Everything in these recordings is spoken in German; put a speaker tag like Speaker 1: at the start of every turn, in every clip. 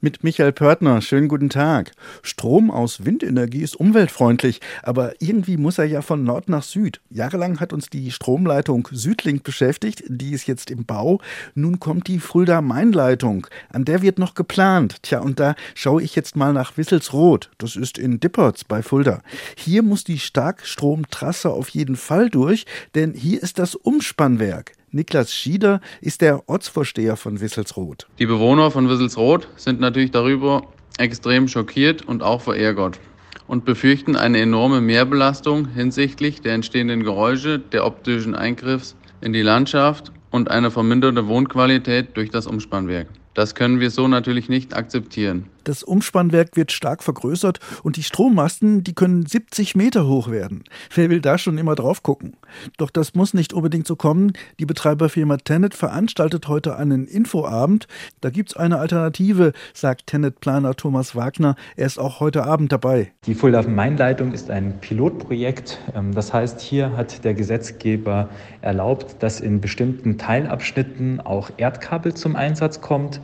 Speaker 1: Mit Michael Pörtner, schönen guten Tag. Strom aus Windenergie ist umweltfreundlich, aber irgendwie muss er ja von Nord nach Süd. Jahrelang hat uns die Stromleitung Südlink beschäftigt, die ist jetzt im Bau. Nun kommt die Fulda-Main-Leitung, an der wird noch geplant. Tja, und da schaue ich jetzt mal nach Wisselsroth, das ist in Dippertz bei Fulda. Hier muss die Starkstromtrasse auf jeden Fall durch, denn hier ist das Umspannwerk. Niklas Schieder ist der Ortsvorsteher von Wisselsroth.
Speaker 2: Die Bewohner von Wisselsroth sind natürlich darüber extrem schockiert und auch verärgert und befürchten eine enorme Mehrbelastung hinsichtlich der entstehenden Geräusche, der optischen Eingriffs in die Landschaft und eine verminderte Wohnqualität durch das Umspannwerk. Das können wir so natürlich nicht akzeptieren.
Speaker 1: Das Umspannwerk wird stark vergrößert und die Strommasten, die können 70 Meter hoch werden. Wer will da schon immer drauf gucken? Doch das muss nicht unbedingt so kommen. Die Betreiberfirma Tenet veranstaltet heute einen Infoabend. Da gibt es eine Alternative, sagt Tenet-Planer Thomas Wagner. Er ist auch heute Abend dabei.
Speaker 3: Die Fulda-Main-Leitung ist ein Pilotprojekt. Ähm, das heißt, hier hat der Gesetzgeber erlaubt, dass in bestimmten Teilabschnitten auch Erdkabel zum Einsatz kommt.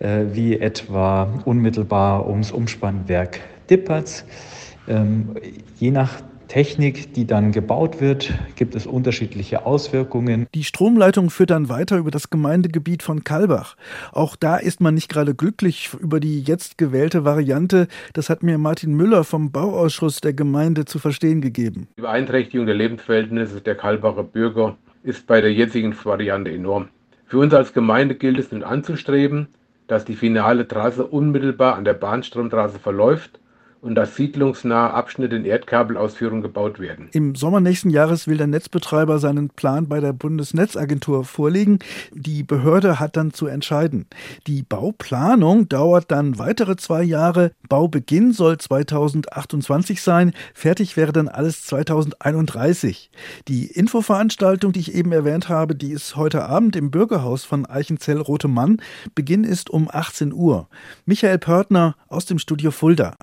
Speaker 3: Äh, wie etwa unmittelbar ums Umspannwerk Dippertz. Ähm, je nach Technik, die dann gebaut wird, gibt es unterschiedliche Auswirkungen.
Speaker 1: Die Stromleitung führt dann weiter über das Gemeindegebiet von Kalbach. Auch da ist man nicht gerade glücklich über die jetzt gewählte Variante. Das hat mir Martin Müller vom Bauausschuss der Gemeinde zu verstehen gegeben.
Speaker 4: Die Beeinträchtigung der Lebensverhältnisse der Kalbacher Bürger ist bei der jetzigen Variante enorm. Für uns als Gemeinde gilt es nun anzustreben, dass die finale Trasse unmittelbar an der Bahnstromtrasse verläuft und dass siedlungsnahe Abschnitte in Erdkabelausführung gebaut werden.
Speaker 1: Im Sommer nächsten Jahres will der Netzbetreiber seinen Plan bei der Bundesnetzagentur vorlegen. Die Behörde hat dann zu entscheiden. Die Bauplanung dauert dann weitere zwei Jahre. Baubeginn soll 2028 sein. Fertig wäre dann alles 2031. Die Infoveranstaltung, die ich eben erwähnt habe, die ist heute Abend im Bürgerhaus von Eichenzell-Rotemann. Beginn ist um 18 Uhr. Michael Pörtner aus dem Studio Fulda.